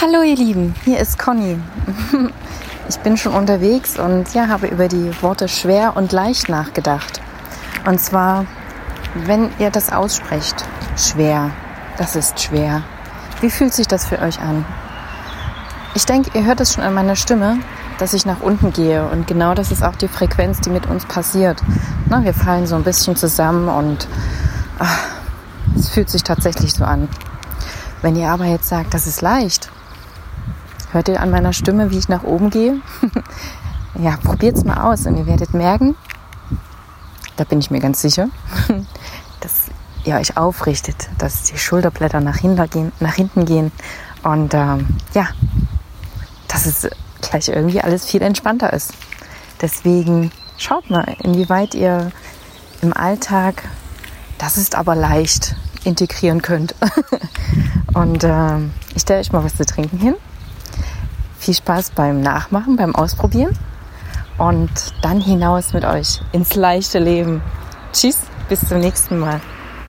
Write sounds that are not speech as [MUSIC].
Hallo ihr Lieben, hier ist Conny. Ich bin schon unterwegs und ja, habe über die Worte schwer und leicht nachgedacht. Und zwar, wenn ihr das aussprecht, schwer, das ist schwer. Wie fühlt sich das für euch an? Ich denke, ihr hört es schon an meiner Stimme, dass ich nach unten gehe. Und genau das ist auch die Frequenz, die mit uns passiert. Na, wir fallen so ein bisschen zusammen und ach, es fühlt sich tatsächlich so an. Wenn ihr aber jetzt sagt, das ist leicht, hört ihr an meiner Stimme, wie ich nach oben gehe? [LAUGHS] ja, probiert es mal aus und ihr werdet merken, da bin ich mir ganz sicher, [LAUGHS] dass ihr euch aufrichtet, dass die Schulterblätter nach hinten gehen, nach hinten gehen und ähm, ja, dass es gleich irgendwie alles viel entspannter ist. Deswegen schaut mal, inwieweit ihr im Alltag, das ist aber leicht, integrieren könnt. [LAUGHS] Und äh, ich stelle euch mal was zu trinken hin. Viel Spaß beim Nachmachen, beim Ausprobieren. Und dann hinaus mit euch ins leichte Leben. Tschüss, bis zum nächsten Mal.